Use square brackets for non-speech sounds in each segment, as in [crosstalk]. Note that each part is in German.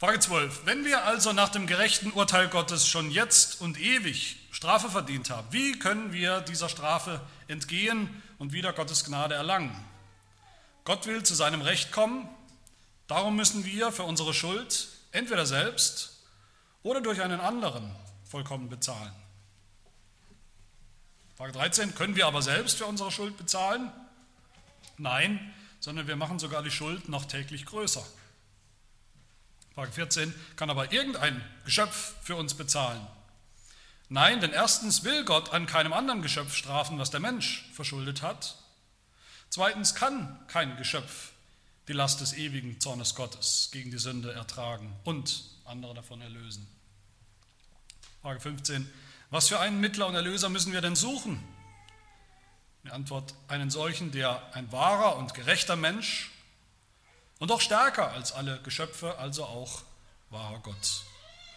Frage 12. Wenn wir also nach dem gerechten Urteil Gottes schon jetzt und ewig Strafe verdient haben, wie können wir dieser Strafe entgehen und wieder Gottes Gnade erlangen? Gott will zu seinem Recht kommen, darum müssen wir für unsere Schuld entweder selbst oder durch einen anderen vollkommen bezahlen. Frage 13. Können wir aber selbst für unsere Schuld bezahlen? Nein, sondern wir machen sogar die Schuld noch täglich größer. Frage 14, kann aber irgendein Geschöpf für uns bezahlen? Nein, denn erstens will Gott an keinem anderen Geschöpf strafen, was der Mensch verschuldet hat. Zweitens kann kein Geschöpf die Last des ewigen Zornes Gottes gegen die Sünde ertragen und andere davon erlösen. Frage 15, was für einen Mittler und Erlöser müssen wir denn suchen? Die Antwort, einen solchen, der ein wahrer und gerechter Mensch und auch stärker als alle Geschöpfe, also auch wahrer Gott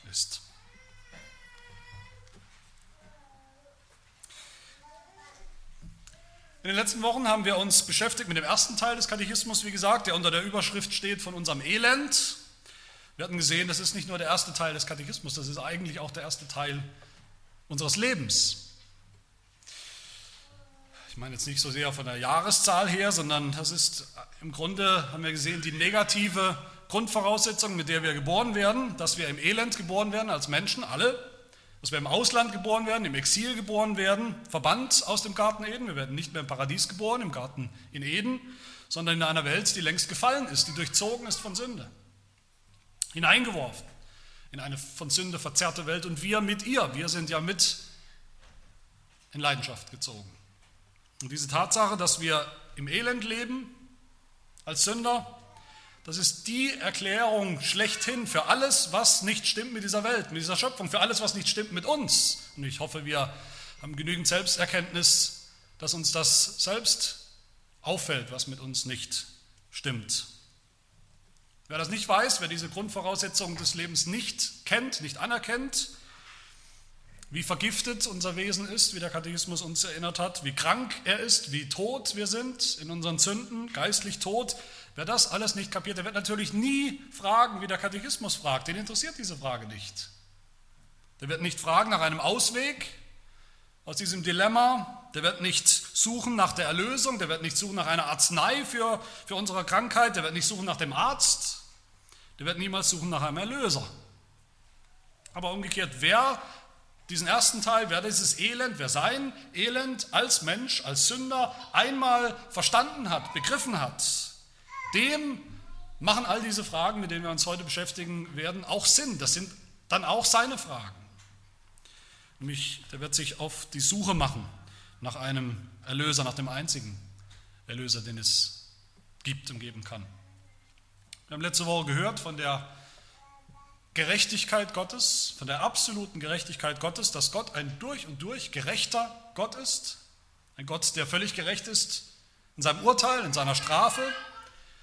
ist. In den letzten Wochen haben wir uns beschäftigt mit dem ersten Teil des Katechismus, wie gesagt, der unter der Überschrift steht von unserem Elend. Wir hatten gesehen, das ist nicht nur der erste Teil des Katechismus, das ist eigentlich auch der erste Teil unseres Lebens. Ich meine jetzt nicht so sehr von der Jahreszahl her, sondern das ist im Grunde, haben wir gesehen, die negative Grundvoraussetzung, mit der wir geboren werden, dass wir im Elend geboren werden als Menschen, alle, dass wir im Ausland geboren werden, im Exil geboren werden, verbannt aus dem Garten Eden. Wir werden nicht mehr im Paradies geboren, im Garten in Eden, sondern in einer Welt, die längst gefallen ist, die durchzogen ist von Sünde. Hineingeworfen in eine von Sünde verzerrte Welt und wir mit ihr. Wir sind ja mit in Leidenschaft gezogen. Und diese Tatsache, dass wir im Elend leben als Sünder, das ist die Erklärung schlechthin für alles, was nicht stimmt mit dieser Welt, mit dieser Schöpfung, für alles, was nicht stimmt mit uns. Und ich hoffe, wir haben genügend Selbsterkenntnis, dass uns das selbst auffällt, was mit uns nicht stimmt. Wer das nicht weiß, wer diese Grundvoraussetzungen des Lebens nicht kennt, nicht anerkennt, wie vergiftet unser Wesen ist, wie der Katechismus uns erinnert hat, wie krank er ist, wie tot wir sind in unseren Sünden, geistlich tot. Wer das alles nicht kapiert, der wird natürlich nie fragen, wie der Katechismus fragt. Den interessiert diese Frage nicht. Der wird nicht fragen nach einem Ausweg aus diesem Dilemma. Der wird nicht suchen nach der Erlösung. Der wird nicht suchen nach einer Arznei für, für unsere Krankheit. Der wird nicht suchen nach dem Arzt. Der wird niemals suchen nach einem Erlöser. Aber umgekehrt, wer diesen ersten Teil, wer dieses Elend, wer sein Elend als Mensch, als Sünder einmal verstanden hat, begriffen hat, dem machen all diese Fragen, mit denen wir uns heute beschäftigen werden, auch Sinn. Das sind dann auch seine Fragen. Nämlich, der wird sich auf die Suche machen nach einem Erlöser, nach dem einzigen Erlöser, den es gibt und geben kann. Wir haben letzte Woche gehört von der Gerechtigkeit Gottes, von der absoluten Gerechtigkeit Gottes, dass Gott ein durch und durch gerechter Gott ist, ein Gott, der völlig gerecht ist in seinem Urteil, in seiner Strafe,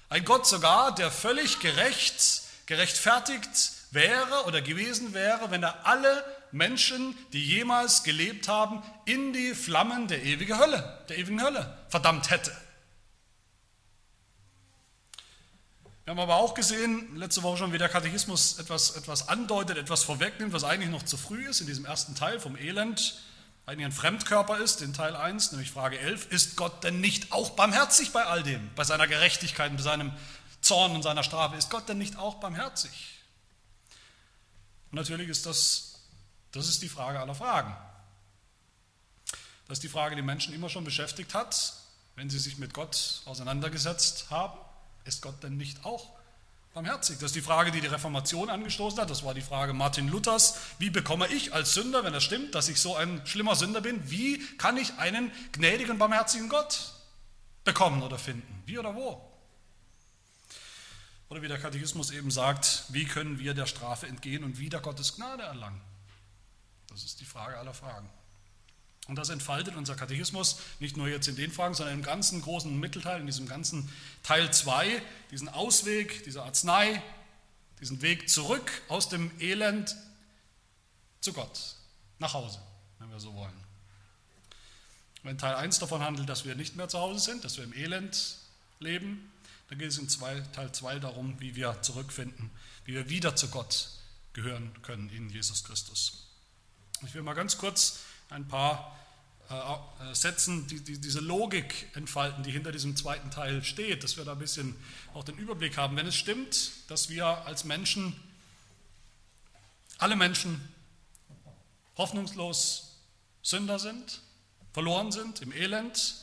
ein Gott sogar, der völlig gerecht, gerechtfertigt wäre oder gewesen wäre, wenn er alle Menschen, die jemals gelebt haben, in die Flammen der ewigen Hölle, der ewigen Hölle verdammt hätte. Wir haben aber auch gesehen, letzte Woche schon, wie der Katechismus etwas, etwas andeutet, etwas vorwegnimmt, was eigentlich noch zu früh ist in diesem ersten Teil vom Elend, eigentlich ein Fremdkörper ist, in Teil 1, nämlich Frage 11, ist Gott denn nicht auch barmherzig bei all dem, bei seiner Gerechtigkeit, bei seinem Zorn und seiner Strafe? Ist Gott denn nicht auch barmherzig? Und natürlich ist das, das ist die Frage aller Fragen. Das ist die Frage, die Menschen immer schon beschäftigt hat, wenn sie sich mit Gott auseinandergesetzt haben. Ist Gott denn nicht auch barmherzig? Das ist die Frage, die die Reformation angestoßen hat. Das war die Frage Martin Luthers. Wie bekomme ich als Sünder, wenn das stimmt, dass ich so ein schlimmer Sünder bin, wie kann ich einen gnädigen, barmherzigen Gott bekommen oder finden? Wie oder wo? Oder wie der Katechismus eben sagt, wie können wir der Strafe entgehen und wieder Gottes Gnade erlangen? Das ist die Frage aller Fragen. Und das entfaltet unser Katechismus nicht nur jetzt in den Fragen, sondern im ganzen großen Mittelteil, in diesem ganzen Teil 2, diesen Ausweg, diese Arznei, diesen Weg zurück aus dem Elend zu Gott, nach Hause, wenn wir so wollen. Wenn Teil 1 davon handelt, dass wir nicht mehr zu Hause sind, dass wir im Elend leben, Da geht es in Teil 2 darum, wie wir zurückfinden, wie wir wieder zu Gott gehören können in Jesus Christus. Ich will mal ganz kurz ein paar äh, äh, Sätzen die, die, diese Logik entfalten, die hinter diesem zweiten Teil steht, dass wir da ein bisschen auch den Überblick haben. Wenn es stimmt, dass wir als Menschen, alle Menschen, hoffnungslos Sünder sind, verloren sind im Elend,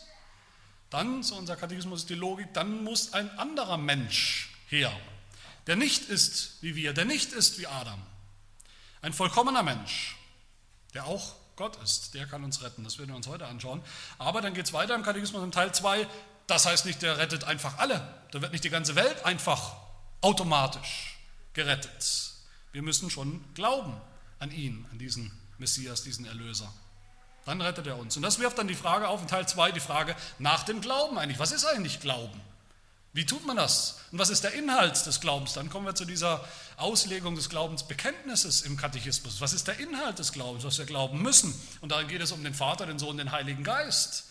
dann, so unser Katechismus ist die Logik, dann muss ein anderer Mensch her, der nicht ist wie wir, der nicht ist wie Adam, ein vollkommener Mensch, der auch Gott ist, der kann uns retten. Das werden wir uns heute anschauen. Aber dann geht es weiter im Katechismus im Teil 2. Das heißt nicht, der rettet einfach alle. Da wird nicht die ganze Welt einfach automatisch gerettet. Wir müssen schon glauben an ihn, an diesen Messias, diesen Erlöser. Dann rettet er uns. Und das wirft dann die Frage auf, in Teil 2 die Frage nach dem Glauben eigentlich. Was ist eigentlich Glauben? Wie tut man das? Und was ist der Inhalt des Glaubens? Dann kommen wir zu dieser Auslegung des Glaubensbekenntnisses im Katechismus. Was ist der Inhalt des Glaubens, was wir glauben müssen? Und darin geht es um den Vater, den Sohn, den Heiligen Geist.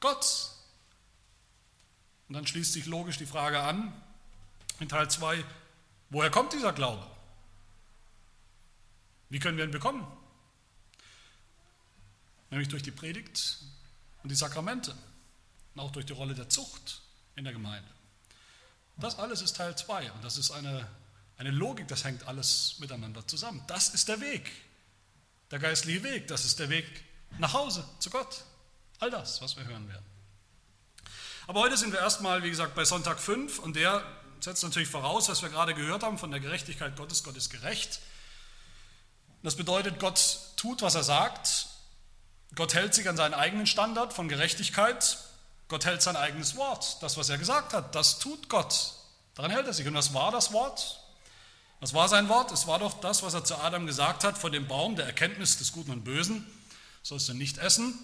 Gott. Und dann schließt sich logisch die Frage an, in Teil 2, woher kommt dieser Glaube? Wie können wir ihn bekommen? Nämlich durch die Predigt und die Sakramente und auch durch die Rolle der Zucht in der Gemeinde. Das alles ist Teil 2 und das ist eine, eine Logik, das hängt alles miteinander zusammen. Das ist der Weg, der geistliche Weg, das ist der Weg nach Hause zu Gott. All das, was wir hören werden. Aber heute sind wir erstmal, wie gesagt, bei Sonntag 5 und der setzt natürlich voraus, was wir gerade gehört haben von der Gerechtigkeit Gottes. Gott ist gerecht. Das bedeutet, Gott tut, was er sagt. Gott hält sich an seinen eigenen Standard von Gerechtigkeit Gott hält sein eigenes Wort. Das, was er gesagt hat, das tut Gott. Daran hält er sich. Und was war das Wort? Was war sein Wort? Es war doch das, was er zu Adam gesagt hat, von dem Baum der Erkenntnis des Guten und Bösen sollst du nicht essen,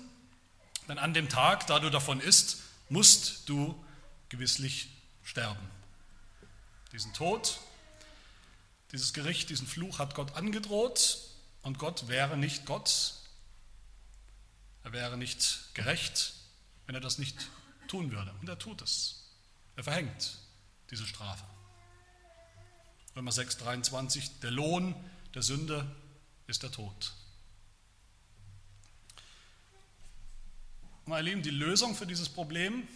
denn an dem Tag, da du davon isst, musst du gewisslich sterben. Diesen Tod, dieses Gericht, diesen Fluch hat Gott angedroht und Gott wäre nicht Gott, er wäre nicht gerecht, wenn er das nicht tun würde. Und er tut es. Er verhängt diese Strafe. Römer 6, 23, der Lohn der Sünde ist der Tod. Meine Lieben, die Lösung für dieses Problem,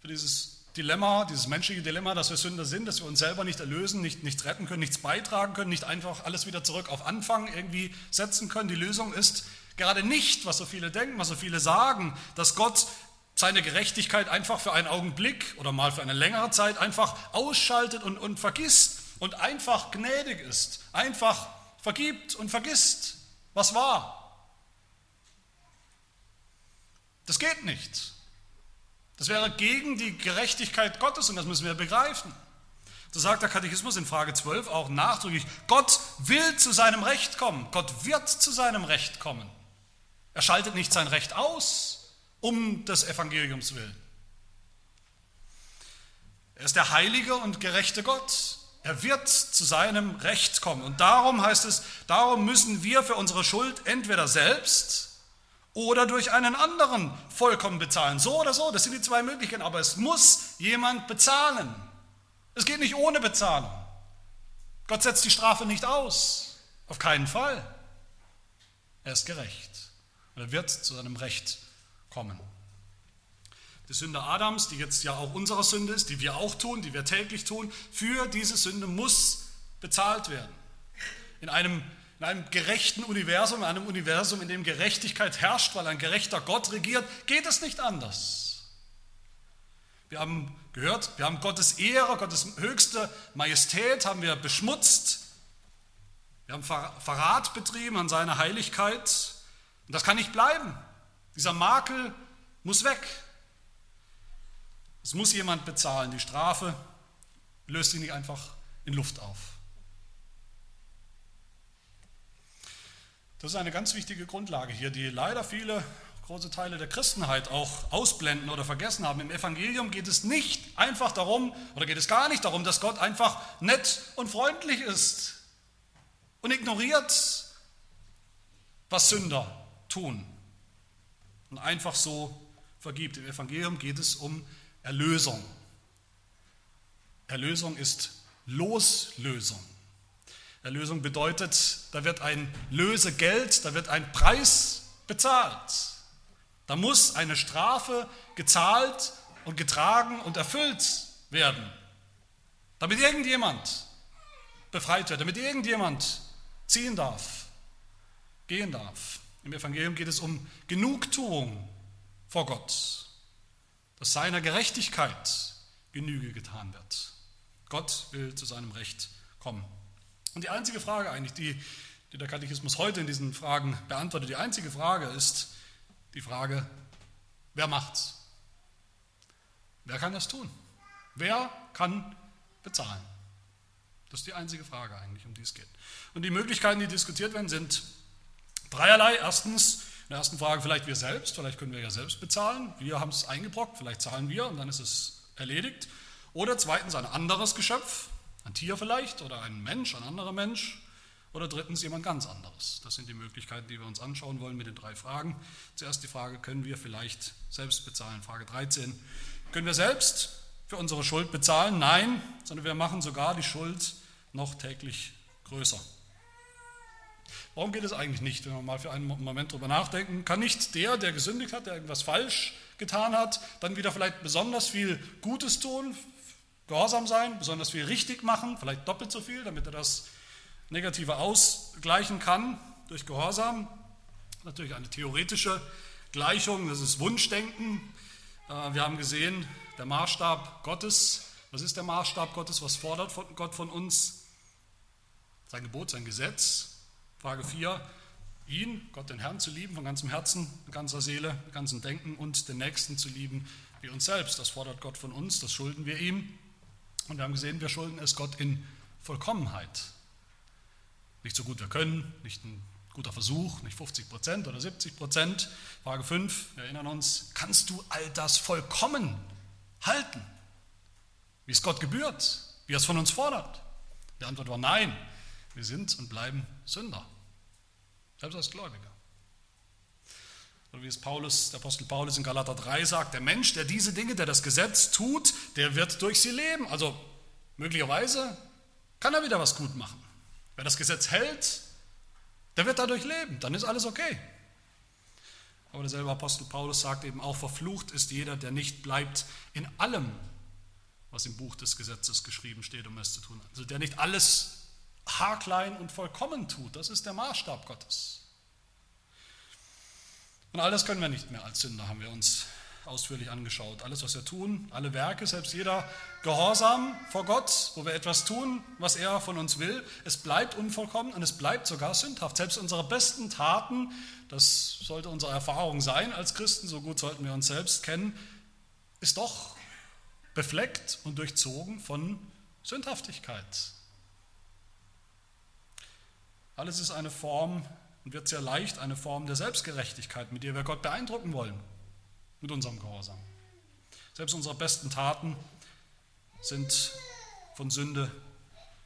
für dieses Dilemma, dieses menschliche Dilemma, dass wir Sünder sind, dass wir uns selber nicht erlösen, nicht, nichts retten können, nichts beitragen können, nicht einfach alles wieder zurück auf Anfang irgendwie setzen können. Die Lösung ist Gerade nicht, was so viele denken, was so viele sagen, dass Gott seine Gerechtigkeit einfach für einen Augenblick oder mal für eine längere Zeit einfach ausschaltet und, und vergisst und einfach gnädig ist, einfach vergibt und vergisst, was war. Das geht nicht. Das wäre gegen die Gerechtigkeit Gottes und das müssen wir begreifen. So sagt der Katechismus in Frage 12 auch nachdrücklich, Gott will zu seinem Recht kommen, Gott wird zu seinem Recht kommen. Er schaltet nicht sein Recht aus um des Evangeliums willen. Er ist der heilige und gerechte Gott. Er wird zu seinem Recht kommen. Und darum heißt es, darum müssen wir für unsere Schuld entweder selbst oder durch einen anderen vollkommen bezahlen. So oder so, das sind die zwei Möglichkeiten. Aber es muss jemand bezahlen. Es geht nicht ohne Bezahlung. Gott setzt die Strafe nicht aus. Auf keinen Fall. Er ist gerecht. Und er wird zu seinem Recht kommen. Die Sünde Adams, die jetzt ja auch unsere Sünde ist, die wir auch tun, die wir täglich tun, für diese Sünde muss bezahlt werden. In einem, in einem gerechten Universum, in einem Universum, in dem Gerechtigkeit herrscht, weil ein gerechter Gott regiert, geht es nicht anders. Wir haben gehört, wir haben Gottes Ehre, Gottes höchste Majestät haben wir beschmutzt. Wir haben Verrat betrieben an seiner Heiligkeit. Und das kann nicht bleiben. Dieser Makel muss weg. Es muss jemand bezahlen. Die Strafe löst sich nicht einfach in Luft auf. Das ist eine ganz wichtige Grundlage hier, die leider viele große Teile der Christenheit auch ausblenden oder vergessen haben. Im Evangelium geht es nicht einfach darum, oder geht es gar nicht darum, dass Gott einfach nett und freundlich ist und ignoriert, was Sünder tun und einfach so vergibt. Im Evangelium geht es um Erlösung. Erlösung ist Loslösung. Erlösung bedeutet, da wird ein Lösegeld, da wird ein Preis bezahlt. Da muss eine Strafe gezahlt und getragen und erfüllt werden, damit irgendjemand befreit wird, damit irgendjemand ziehen darf, gehen darf. Im Evangelium geht es um Genugtuung vor Gott, dass seiner Gerechtigkeit Genüge getan wird. Gott will zu seinem Recht kommen. Und die einzige Frage eigentlich, die, die der Katechismus heute in diesen Fragen beantwortet, die einzige Frage ist die Frage, wer macht's? Wer kann das tun? Wer kann bezahlen? Das ist die einzige Frage eigentlich, um die es geht. Und die Möglichkeiten, die diskutiert werden, sind dreierlei. Erstens, in der ersten Frage vielleicht wir selbst, vielleicht können wir ja selbst bezahlen. Wir haben es eingebrockt, vielleicht zahlen wir und dann ist es erledigt. Oder zweitens ein anderes Geschöpf, ein Tier vielleicht oder ein Mensch, ein anderer Mensch. Oder drittens jemand ganz anderes. Das sind die Möglichkeiten, die wir uns anschauen wollen mit den drei Fragen. Zuerst die Frage, können wir vielleicht selbst bezahlen? Frage 13. Können wir selbst für unsere Schuld bezahlen? Nein, sondern wir machen sogar die Schuld noch täglich größer. Warum geht es eigentlich nicht, wenn wir mal für einen Moment drüber nachdenken? Kann nicht der, der gesündigt hat, der irgendwas falsch getan hat, dann wieder vielleicht besonders viel Gutes tun, gehorsam sein, besonders viel richtig machen, vielleicht doppelt so viel, damit er das Negative ausgleichen kann durch Gehorsam? Natürlich eine theoretische Gleichung, das ist Wunschdenken. Äh, wir haben gesehen, der Maßstab Gottes. Was ist der Maßstab Gottes? Was fordert Gott von uns? Sein Gebot, sein Gesetz. Frage 4. Ihn, Gott den Herrn, zu lieben von ganzem Herzen, mit ganzer Seele, mit ganzem Denken und den Nächsten zu lieben wie uns selbst. Das fordert Gott von uns, das schulden wir ihm. Und wir haben gesehen, wir schulden es Gott in Vollkommenheit. Nicht so gut wir können, nicht ein guter Versuch, nicht 50 Prozent oder 70 Prozent. Frage 5, wir erinnern uns, kannst du all das vollkommen halten, wie es Gott gebührt, wie er es von uns fordert? Die Antwort war nein, wir sind und bleiben Sünder, selbst als Gläubiger. Oder wie es Paulus, der Apostel Paulus in Galater 3 sagt, der Mensch, der diese Dinge, der das Gesetz tut, der wird durch sie leben. Also möglicherweise kann er wieder was gut machen. Wer das Gesetz hält, der wird dadurch leben, dann ist alles okay. Aber derselbe Apostel Paulus sagt eben auch, verflucht ist jeder, der nicht bleibt in allem, was im Buch des Gesetzes geschrieben steht, um es zu tun. Also der nicht alles haarklein und vollkommen tut, das ist der Maßstab Gottes. Und all das können wir nicht mehr als Sünder, haben wir uns ausführlich angeschaut. Alles, was wir tun, alle Werke, selbst jeder Gehorsam vor Gott, wo wir etwas tun, was er von uns will, es bleibt unvollkommen und es bleibt sogar sündhaft. Selbst unsere besten Taten, das sollte unsere Erfahrung sein als Christen, so gut sollten wir uns selbst kennen, ist doch befleckt und durchzogen von Sündhaftigkeit. Alles ist eine Form und wird sehr leicht eine Form der Selbstgerechtigkeit, mit der wir Gott beeindrucken wollen, mit unserem Gehorsam. Selbst unsere besten Taten sind von Sünde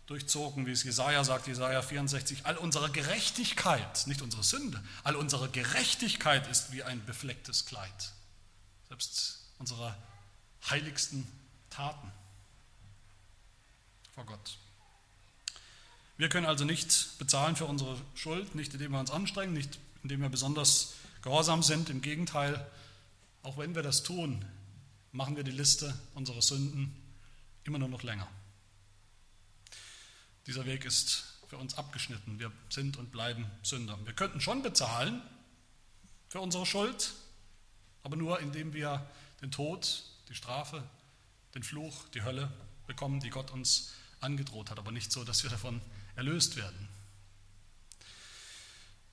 durchzogen, wie es Jesaja sagt, Jesaja 64. All unsere Gerechtigkeit, nicht unsere Sünde, all unsere Gerechtigkeit ist wie ein beflecktes Kleid. Selbst unsere heiligsten Taten vor Gott. Wir können also nicht bezahlen für unsere Schuld, nicht indem wir uns anstrengen, nicht indem wir besonders gehorsam sind. Im Gegenteil, auch wenn wir das tun, machen wir die Liste unserer Sünden immer nur noch länger. Dieser Weg ist für uns abgeschnitten. Wir sind und bleiben Sünder. Wir könnten schon bezahlen für unsere Schuld, aber nur indem wir den Tod, die Strafe, den Fluch, die Hölle bekommen, die Gott uns angedroht hat, aber nicht so, dass wir davon erlöst werden.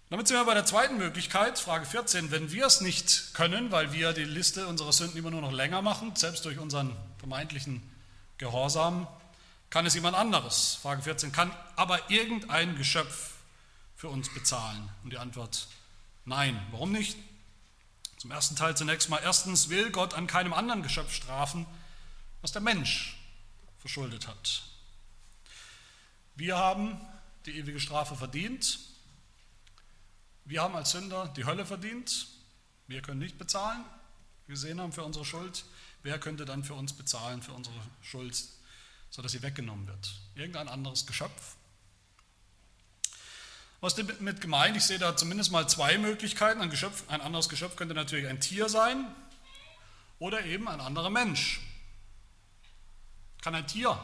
Damit sind wir bei der zweiten Möglichkeit, Frage 14. Wenn wir es nicht können, weil wir die Liste unserer Sünden immer nur noch länger machen, selbst durch unseren vermeintlichen Gehorsam, kann es jemand anderes? Frage 14. Kann aber irgendein Geschöpf für uns bezahlen? Und die Antwort nein. Warum nicht? Zum ersten Teil zunächst mal. Erstens will Gott an keinem anderen Geschöpf strafen, was der Mensch verschuldet hat. Wir haben die ewige Strafe verdient. Wir haben als Sünder die Hölle verdient. Wir können nicht bezahlen, wir gesehen haben, für unsere Schuld. wer könnte dann für uns bezahlen, für unsere Schuld, sodass sie weggenommen wird? Irgendein anderes Geschöpf? Was ist damit gemeint? Ich sehe da zumindest mal zwei Möglichkeiten. Ein, Geschöpf, ein anderes Geschöpf könnte natürlich ein Tier sein oder eben ein anderer Mensch. Kann ein Tier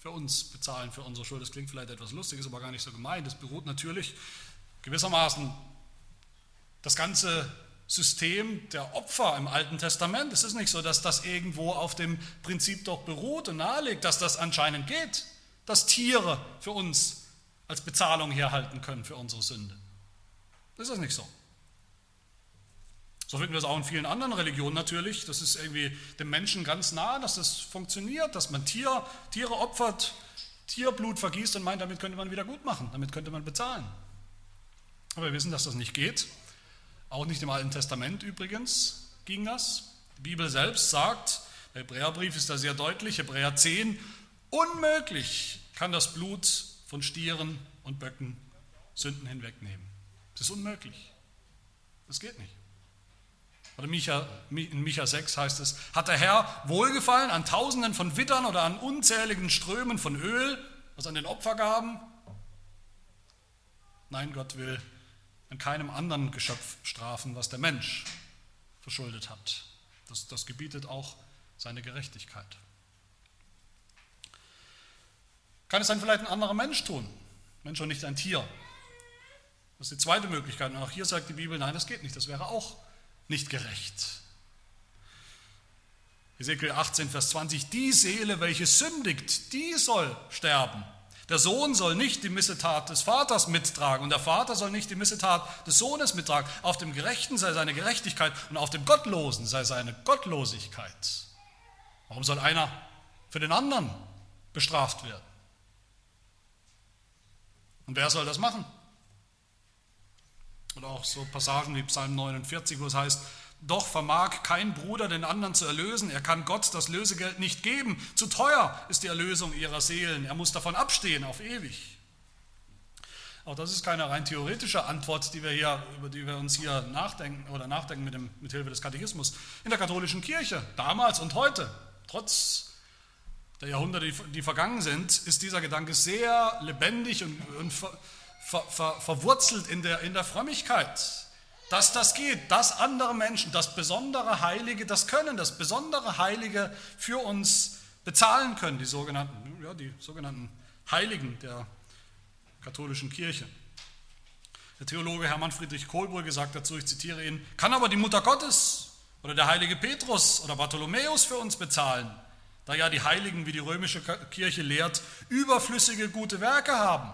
für uns bezahlen, für unsere Schuld? Das klingt vielleicht etwas lustig, ist aber gar nicht so gemeint. Es beruht natürlich gewissermaßen das ganze System der Opfer im Alten Testament. Es ist nicht so, dass das irgendwo auf dem Prinzip doch beruht und nahelegt, dass das anscheinend geht, dass Tiere für uns als Bezahlung herhalten können für unsere Sünde. Das ist nicht so. So finden wir es auch in vielen anderen Religionen natürlich. Das ist irgendwie dem Menschen ganz nah, dass das funktioniert, dass man Tier, Tiere opfert, Tierblut vergießt und meint, damit könnte man wieder gut machen, damit könnte man bezahlen. Aber wir wissen, dass das nicht geht. Auch nicht im Alten Testament übrigens ging das. Die Bibel selbst sagt, der Hebräerbrief ist da sehr deutlich, Hebräer 10, unmöglich kann das Blut von Stieren und Böcken Sünden hinwegnehmen. Das ist unmöglich. Das geht nicht. Oder in Micha 6 heißt es, hat der Herr Wohlgefallen an Tausenden von Wittern oder an unzähligen Strömen von Öl, was an den Opfergaben? Nein, Gott will an keinem anderen Geschöpf strafen, was der Mensch verschuldet hat. Das, das gebietet auch seine Gerechtigkeit. Kann es dann vielleicht ein anderer Mensch tun? Mensch und nicht ein Tier. Das ist die zweite Möglichkeit. Und auch hier sagt die Bibel, nein, das geht nicht. Das wäre auch nicht gerecht. Ezekiel 18, Vers 20, die Seele, welche sündigt, die soll sterben. Der Sohn soll nicht die Missetat des Vaters mittragen und der Vater soll nicht die Missetat des Sohnes mittragen. Auf dem Gerechten sei seine Gerechtigkeit und auf dem Gottlosen sei seine Gottlosigkeit. Warum soll einer für den anderen bestraft werden? Und wer soll das machen? Oder auch so Passagen wie Psalm 49, wo es heißt, doch vermag kein Bruder den anderen zu erlösen, er kann Gott das Lösegeld nicht geben, zu teuer ist die Erlösung ihrer Seelen, er muss davon abstehen auf ewig. Auch das ist keine rein theoretische Antwort, die wir hier, über die wir uns hier nachdenken oder nachdenken mit, dem, mit Hilfe des Katechismus. In der katholischen Kirche, damals und heute, trotz der Jahrhunderte, die vergangen sind, ist dieser Gedanke sehr lebendig und, und ver, ver, ver, verwurzelt in der, in der Frömmigkeit. Dass das geht, dass andere Menschen, das besondere Heilige das können, das besondere Heilige für uns bezahlen können, die sogenannten, ja, die sogenannten Heiligen der katholischen Kirche. Der Theologe Hermann Friedrich Kohlbrügge gesagt dazu, ich zitiere ihn, kann aber die Mutter Gottes oder der heilige Petrus oder Bartholomäus für uns bezahlen da ja die Heiligen, wie die römische Kirche lehrt, überflüssige gute Werke haben.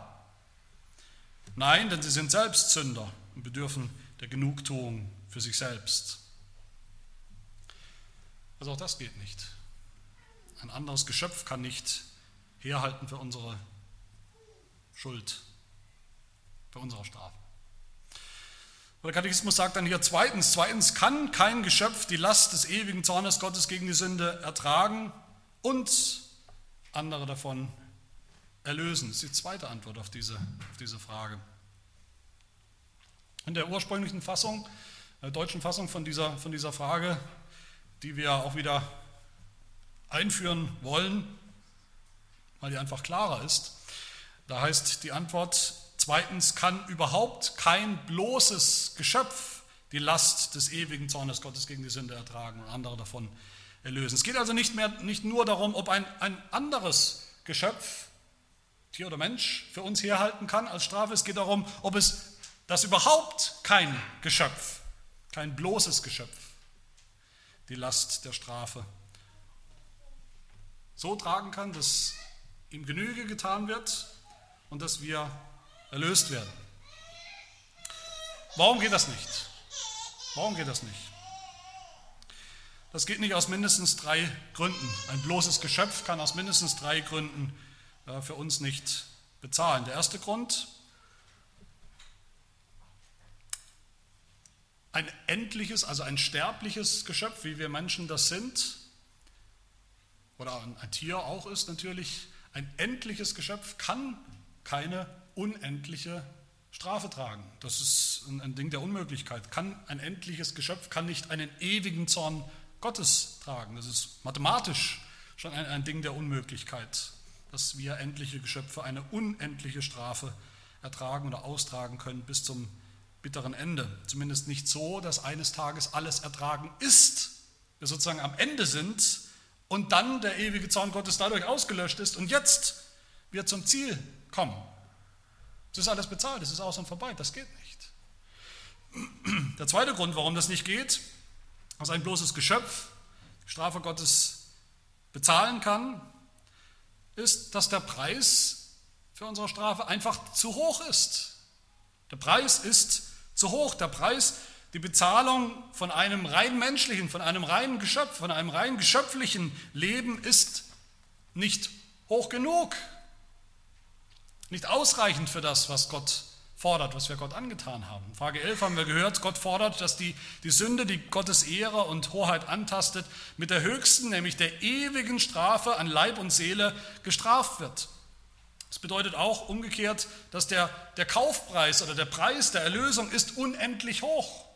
Nein, denn sie sind selbst Sünder und bedürfen der Genugtuung für sich selbst. Also auch das geht nicht. Ein anderes Geschöpf kann nicht herhalten für unsere Schuld, für unsere Strafe. Der Katechismus sagt dann hier zweitens, zweitens kann kein Geschöpf die Last des ewigen Zornes Gottes gegen die Sünde ertragen, und andere davon erlösen. Das ist die zweite Antwort auf diese, auf diese Frage. In der ursprünglichen Fassung, der deutschen Fassung von dieser, von dieser Frage, die wir auch wieder einführen wollen, weil die einfach klarer ist, da heißt die Antwort, zweitens kann überhaupt kein bloßes Geschöpf die Last des ewigen Zornes Gottes gegen die Sünde ertragen und andere davon erlösen erlösen. Es geht also nicht, mehr, nicht nur darum, ob ein, ein anderes Geschöpf, Tier oder Mensch, für uns herhalten kann als Strafe. Es geht darum, ob es das überhaupt kein Geschöpf, kein bloßes Geschöpf, die Last der Strafe so tragen kann, dass ihm Genüge getan wird und dass wir erlöst werden. Warum geht das nicht? Warum geht das nicht? Das geht nicht aus mindestens drei Gründen. Ein bloßes Geschöpf kann aus mindestens drei Gründen für uns nicht bezahlen. Der erste Grund, ein endliches, also ein sterbliches Geschöpf, wie wir Menschen das sind, oder ein Tier auch ist natürlich, ein endliches Geschöpf kann keine unendliche Strafe tragen. Das ist ein Ding der Unmöglichkeit. Kann ein endliches Geschöpf kann nicht einen ewigen Zorn Gottes tragen. Das ist mathematisch schon ein, ein Ding der Unmöglichkeit, dass wir endliche Geschöpfe eine unendliche Strafe ertragen oder austragen können bis zum bitteren Ende. Zumindest nicht so, dass eines Tages alles ertragen ist, wir sozusagen am Ende sind und dann der ewige Zorn Gottes dadurch ausgelöscht ist und jetzt wir zum Ziel kommen. Das ist alles bezahlt, das ist aus und vorbei, das geht nicht. Der zweite Grund, warum das nicht geht, dass ein bloßes Geschöpf die Strafe Gottes bezahlen kann, ist, dass der Preis für unsere Strafe einfach zu hoch ist. Der Preis ist zu hoch. Der Preis, die Bezahlung von einem rein menschlichen, von einem reinen Geschöpf, von einem rein geschöpflichen Leben ist nicht hoch genug. Nicht ausreichend für das, was Gott fordert, was wir Gott angetan haben. Frage 11 haben wir gehört, Gott fordert, dass die, die Sünde, die Gottes Ehre und Hoheit antastet, mit der höchsten, nämlich der ewigen Strafe an Leib und Seele gestraft wird. Das bedeutet auch umgekehrt, dass der, der Kaufpreis oder der Preis der Erlösung ist unendlich hoch.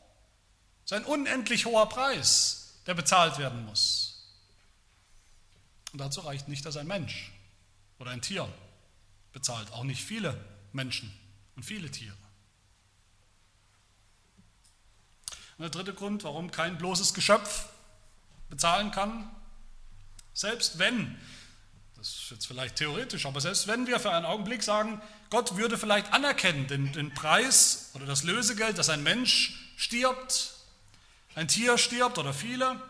Es ist ein unendlich hoher Preis, der bezahlt werden muss. Und dazu reicht nicht, dass ein Mensch oder ein Tier bezahlt, auch nicht viele Menschen und viele Tiere. Und der dritte Grund, warum kein bloßes Geschöpf bezahlen kann, selbst wenn das ist jetzt vielleicht theoretisch, aber selbst wenn wir für einen Augenblick sagen, Gott würde vielleicht anerkennen den, den Preis oder das Lösegeld, dass ein Mensch stirbt, ein Tier stirbt oder viele,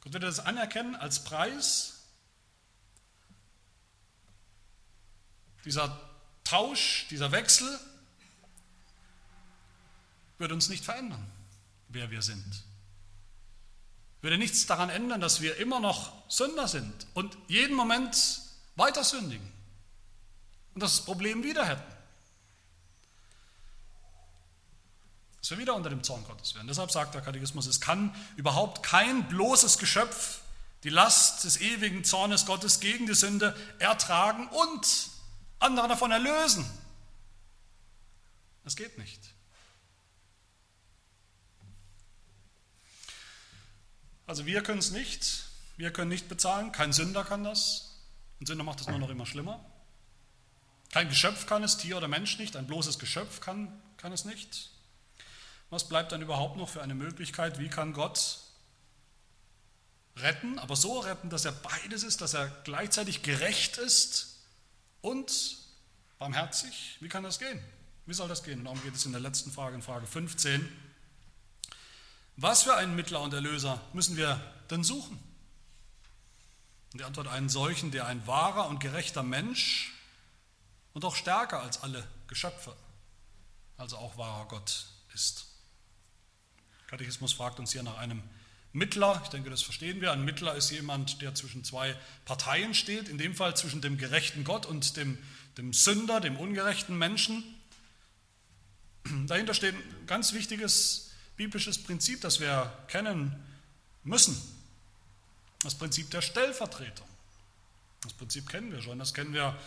Gott würde das anerkennen als Preis. Dieser Tausch, dieser Wechsel würde uns nicht verändern, wer wir sind würde nichts daran ändern, dass wir immer noch Sünder sind und jeden Moment weiter sündigen und das Problem wieder hätten. Dass wir wieder unter dem Zorn Gottes wären. Deshalb sagt der Katechismus, es kann überhaupt kein bloßes Geschöpf die Last des ewigen Zornes Gottes gegen die Sünde ertragen und andere davon erlösen. Das geht nicht. Also wir können es nicht, wir können nicht bezahlen, kein Sünder kann das. Ein Sünder macht es nur noch immer schlimmer. Kein Geschöpf kann es, Tier oder Mensch nicht, ein bloßes Geschöpf kann, kann es nicht. Was bleibt dann überhaupt noch für eine Möglichkeit? Wie kann Gott retten, aber so retten, dass er beides ist, dass er gleichzeitig gerecht ist und barmherzig? Wie kann das gehen? Wie soll das gehen? darum geht es in der letzten Frage, in Frage 15. Was für einen Mittler und Erlöser müssen wir denn suchen? Und die Antwort einen solchen, der ein wahrer und gerechter Mensch und auch stärker als alle Geschöpfe, also auch wahrer Gott ist. Katechismus fragt uns hier nach einem Mittler. Ich denke, das verstehen wir. Ein Mittler ist jemand, der zwischen zwei Parteien steht, in dem Fall zwischen dem gerechten Gott und dem, dem Sünder, dem ungerechten Menschen. Dahinter steht ein ganz wichtiges biblisches Prinzip, das wir kennen müssen. Das Prinzip der Stellvertretung. Das Prinzip kennen wir schon, das kennen wir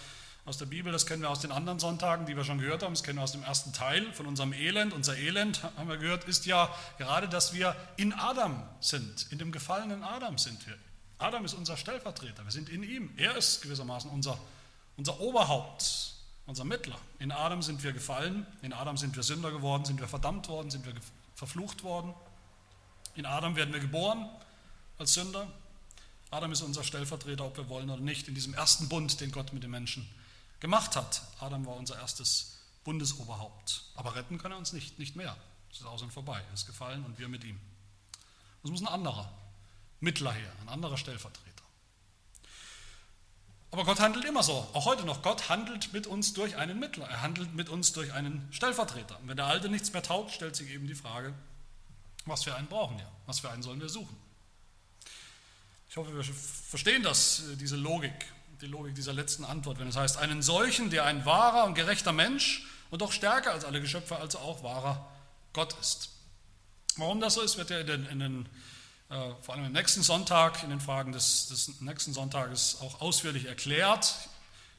aus der Bibel, das kennen wir aus den anderen Sonntagen, die wir schon gehört haben, das kennen wir aus dem ersten Teil von unserem Elend. Unser Elend, haben wir gehört, ist ja gerade, dass wir in Adam sind, in dem gefallenen Adam sind wir. Adam ist unser Stellvertreter, wir sind in ihm. Er ist gewissermaßen unser, unser Oberhaupt, unser Mittler. In Adam sind wir gefallen, in Adam sind wir Sünder geworden, sind wir verdammt worden, sind wir verflucht worden. In Adam werden wir geboren als Sünder. Adam ist unser Stellvertreter, ob wir wollen oder nicht, in diesem ersten Bund, den Gott mit den Menschen gemacht hat. Adam war unser erstes Bundesoberhaupt. Aber retten kann er uns nicht, nicht mehr. Es ist aus und vorbei. Er ist gefallen und wir mit ihm. Es muss ein anderer Mittler her, ein anderer Stellvertreter. Aber Gott handelt immer so, auch heute noch. Gott handelt mit uns durch einen Mittler, er handelt mit uns durch einen Stellvertreter. Und wenn der Alte nichts mehr taugt, stellt sich eben die Frage, was für einen brauchen wir, was für einen sollen wir suchen. Ich hoffe, wir verstehen das, diese Logik, die Logik dieser letzten Antwort, wenn es heißt, einen solchen, der ein wahrer und gerechter Mensch und doch stärker als alle Geschöpfe, also auch wahrer Gott ist. Warum das so ist, wird ja in den, in den äh, vor allem im nächsten Sonntag, in den Fragen des, des nächsten Sonntages auch ausführlich erklärt.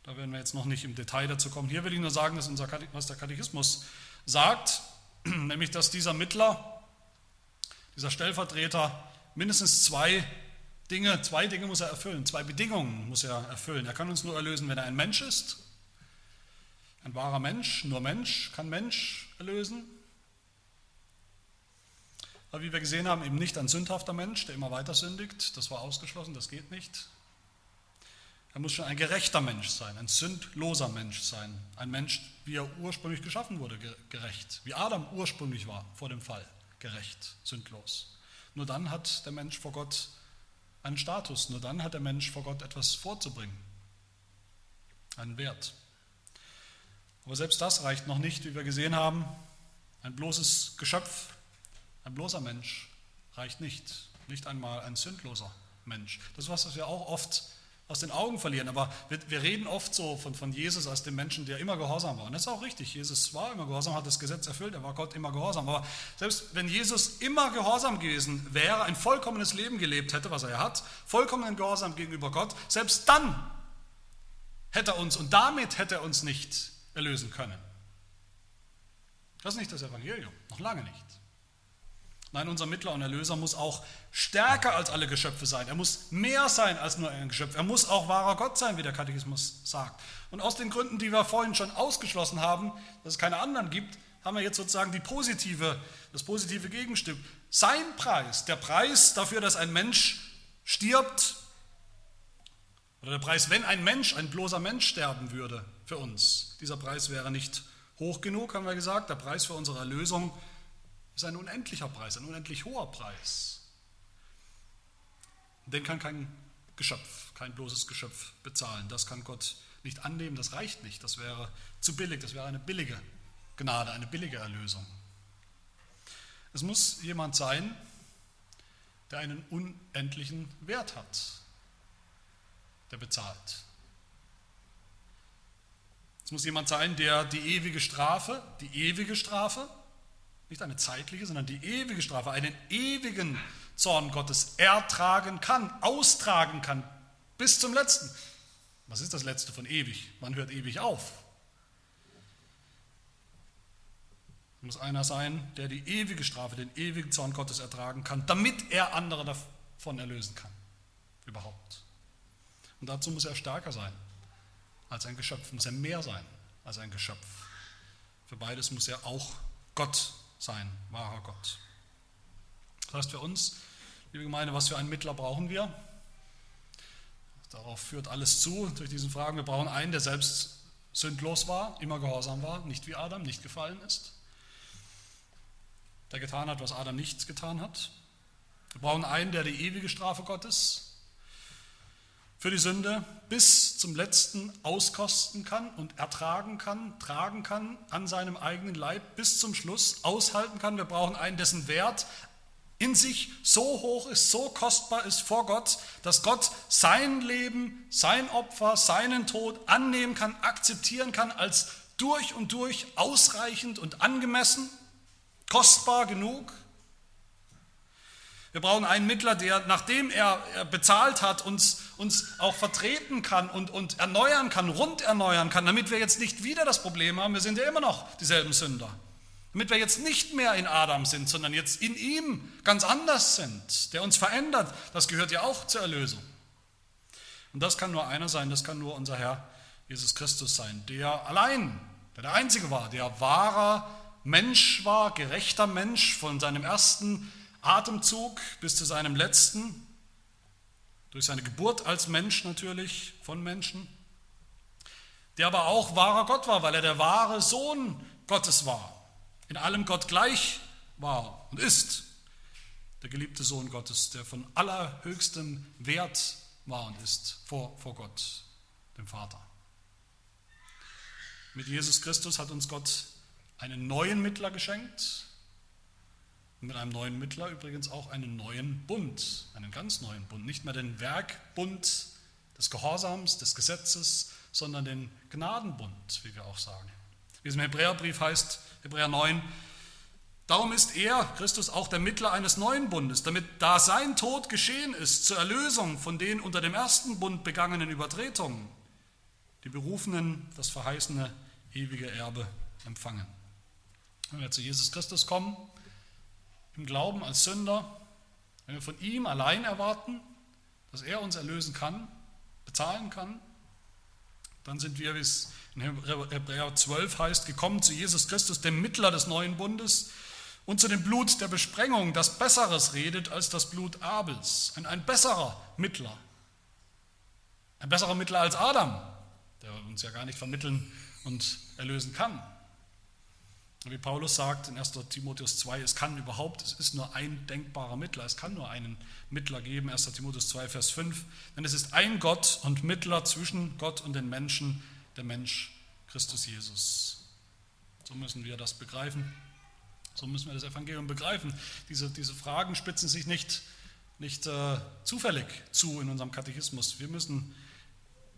Da werden wir jetzt noch nicht im Detail dazu kommen. Hier will ich nur sagen, dass unser, was der Katechismus sagt, [clears throat] nämlich dass dieser Mittler, dieser Stellvertreter mindestens zwei Dinge, zwei Dinge muss er erfüllen, zwei Bedingungen muss er erfüllen. Er kann uns nur erlösen, wenn er ein Mensch ist. Ein wahrer Mensch, nur Mensch kann Mensch erlösen. Aber wie wir gesehen haben, eben nicht ein sündhafter Mensch, der immer weiter sündigt. Das war ausgeschlossen, das geht nicht. Er muss schon ein gerechter Mensch sein, ein sündloser Mensch sein. Ein Mensch, wie er ursprünglich geschaffen wurde, gerecht. Wie Adam ursprünglich war vor dem Fall, gerecht, sündlos. Nur dann hat der Mensch vor Gott einen Status, nur dann hat der Mensch vor Gott etwas vorzubringen, einen Wert. Aber selbst das reicht noch nicht, wie wir gesehen haben. Ein bloßes Geschöpf, ein bloßer Mensch reicht nicht. Nicht einmal ein sündloser Mensch. Das ist was, was wir auch oft aus den Augen verlieren. Aber wir, wir, reden oft so von, von Jesus als dem Menschen, der immer gehorsam war. Und das ist auch richtig. Jesus war immer gehorsam, hat das Gesetz erfüllt, er war Gott immer gehorsam. Aber selbst wenn Jesus immer gehorsam gewesen wäre, ein vollkommenes Leben gelebt hätte, was er hat, vollkommenen Gehorsam gegenüber Gott, selbst dann hätte er uns und damit hätte er uns nicht erlösen können. Das ist nicht das Evangelium, noch lange nicht. Nein, unser Mittler und Erlöser muss auch stärker als alle Geschöpfe sein. Er muss mehr sein als nur ein Geschöpf. Er muss auch wahrer Gott sein, wie der Katechismus sagt. Und aus den Gründen, die wir vorhin schon ausgeschlossen haben, dass es keine anderen gibt, haben wir jetzt sozusagen die positive, das positive Gegenstück. Sein Preis, der Preis dafür, dass ein Mensch stirbt, oder der Preis, wenn ein Mensch, ein bloßer Mensch sterben würde für uns. Dieser Preis wäre nicht hoch genug, haben wir gesagt. Der Preis für unsere Erlösung ist ein unendlicher Preis, ein unendlich hoher Preis. Den kann kein Geschöpf, kein bloßes Geschöpf bezahlen. Das kann Gott nicht annehmen, das reicht nicht. Das wäre zu billig, das wäre eine billige Gnade, eine billige Erlösung. Es muss jemand sein, der einen unendlichen Wert hat, der bezahlt. Es muss jemand sein, der die ewige Strafe, die ewige Strafe, nicht eine zeitliche, sondern die ewige Strafe, einen ewigen Zorn Gottes ertragen kann, austragen kann, bis zum letzten. Was ist das letzte von ewig? Man hört ewig auf. Es muss einer sein, der die ewige Strafe, den ewigen Zorn Gottes ertragen kann, damit er andere davon erlösen kann. Überhaupt. Und dazu muss er stärker sein als ein Geschöpf, muss er mehr sein als ein Geschöpf. Für beides muss er auch Gott sein wahrer Gott. Das heißt für uns, liebe Gemeinde, was für einen Mittler brauchen wir? Darauf führt alles zu, durch diesen Fragen. Wir brauchen einen, der selbst sündlos war, immer gehorsam war, nicht wie Adam, nicht gefallen ist. Der getan hat, was Adam nicht getan hat. Wir brauchen einen, der die ewige Strafe Gottes für die Sünde bis zum letzten auskosten kann und ertragen kann, tragen kann an seinem eigenen Leib bis zum Schluss, aushalten kann. Wir brauchen einen, dessen Wert in sich so hoch ist, so kostbar ist vor Gott, dass Gott sein Leben, sein Opfer, seinen Tod annehmen kann, akzeptieren kann als durch und durch ausreichend und angemessen, kostbar genug wir brauchen einen Mittler, der, nachdem er bezahlt hat, uns, uns auch vertreten kann und, und erneuern kann, rund erneuern kann, damit wir jetzt nicht wieder das Problem haben, wir sind ja immer noch dieselben Sünder. Damit wir jetzt nicht mehr in Adam sind, sondern jetzt in ihm ganz anders sind, der uns verändert. Das gehört ja auch zur Erlösung. Und das kann nur einer sein, das kann nur unser Herr Jesus Christus sein, der allein, der der Einzige war, der wahrer Mensch war, gerechter Mensch von seinem ersten Atemzug bis zu seinem letzten, durch seine Geburt als Mensch natürlich, von Menschen, der aber auch wahrer Gott war, weil er der wahre Sohn Gottes war, in allem Gott gleich war und ist, der geliebte Sohn Gottes, der von allerhöchstem Wert war und ist vor, vor Gott, dem Vater. Mit Jesus Christus hat uns Gott einen neuen Mittler geschenkt, mit einem neuen Mittler übrigens auch einen neuen Bund, einen ganz neuen Bund. Nicht mehr den Werkbund des Gehorsams, des Gesetzes, sondern den Gnadenbund, wie wir auch sagen. Wie es im Hebräerbrief heißt, Hebräer 9, Darum ist er, Christus, auch der Mittler eines neuen Bundes, damit da sein Tod geschehen ist zur Erlösung von den unter dem ersten Bund begangenen Übertretungen, die Berufenen das verheißene ewige Erbe empfangen. Wenn wir zu Jesus Christus kommen, im Glauben als Sünder, Wenn wir von ihm allein erwarten, dass er uns erlösen kann, bezahlen kann, dann sind wir, wie es in Hebräer 12 heißt, gekommen zu Jesus Christus, dem Mittler des neuen Bundes, und zu dem Blut der Besprengung, das Besseres redet als das Blut Abels. Ein, ein besserer Mittler. Ein besserer Mittler als Adam, der uns ja gar nicht vermitteln und erlösen kann. Wie Paulus sagt in 1 Timotheus 2, es kann überhaupt, es ist nur ein denkbarer Mittler, es kann nur einen Mittler geben, 1 Timotheus 2, Vers 5, denn es ist ein Gott und Mittler zwischen Gott und den Menschen, der Mensch Christus Jesus. So müssen wir das begreifen, so müssen wir das Evangelium begreifen. Diese, diese Fragen spitzen sich nicht, nicht äh, zufällig zu in unserem Katechismus. Wir müssen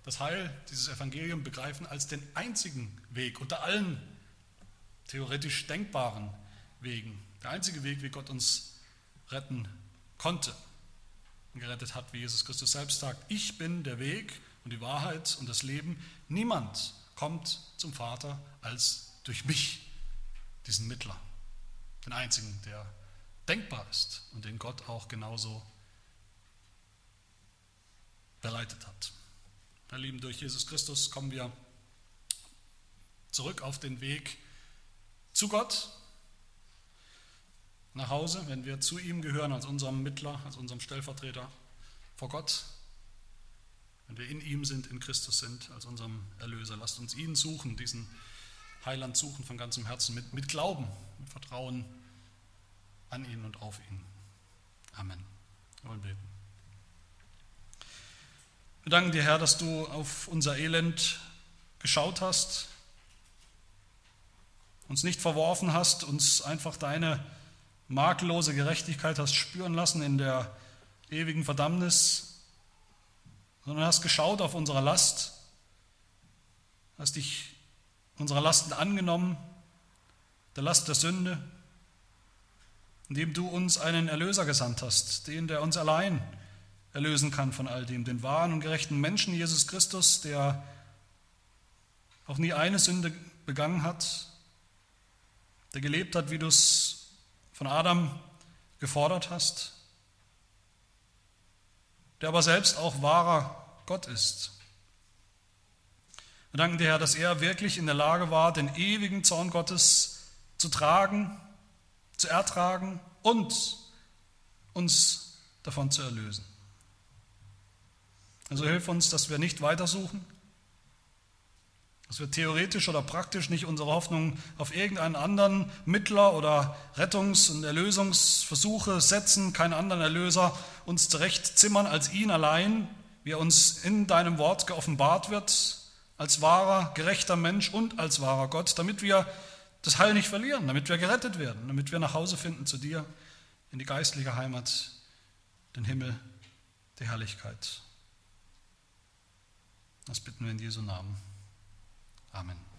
das Heil, dieses Evangelium begreifen als den einzigen Weg unter allen theoretisch denkbaren Wegen. Der einzige Weg, wie Gott uns retten konnte und gerettet hat, wie Jesus Christus selbst sagt, ich bin der Weg und die Wahrheit und das Leben. Niemand kommt zum Vater als durch mich, diesen Mittler, den einzigen, der denkbar ist und den Gott auch genauso bereitet hat. Meine Lieben, durch Jesus Christus kommen wir zurück auf den Weg zu Gott, nach Hause, wenn wir zu ihm gehören als unserem Mittler, als unserem Stellvertreter vor Gott, wenn wir in ihm sind, in Christus sind, als unserem Erlöser. Lasst uns ihn suchen, diesen Heiland suchen von ganzem Herzen, mit, mit Glauben, mit Vertrauen an ihn und auf ihn. Amen. Wir wollen beten. Wir danken dir, Herr, dass du auf unser Elend geschaut hast, uns nicht verworfen hast, uns einfach deine makellose Gerechtigkeit hast spüren lassen in der ewigen Verdammnis, sondern hast geschaut auf unsere Last, hast dich unserer Lasten angenommen, der Last der Sünde, indem du uns einen Erlöser gesandt hast, den, der uns allein erlösen kann von all dem, den wahren und gerechten Menschen, Jesus Christus, der auch nie eine Sünde begangen hat, der gelebt hat, wie du es von Adam gefordert hast, der aber selbst auch wahrer Gott ist. Wir danken dir, Herr, dass er wirklich in der Lage war, den ewigen Zorn Gottes zu tragen, zu ertragen und uns davon zu erlösen. Also hilf uns, dass wir nicht weitersuchen, dass wir theoretisch oder praktisch nicht unsere Hoffnung auf irgendeinen anderen Mittler oder Rettungs- und Erlösungsversuche setzen, keinen anderen Erlöser uns zurechtzimmern als ihn allein, wie er uns in deinem Wort geoffenbart wird, als wahrer, gerechter Mensch und als wahrer Gott, damit wir das Heil nicht verlieren, damit wir gerettet werden, damit wir nach Hause finden zu dir, in die geistliche Heimat, den Himmel, die Herrlichkeit. Das bitten wir in Jesu Namen. Amen.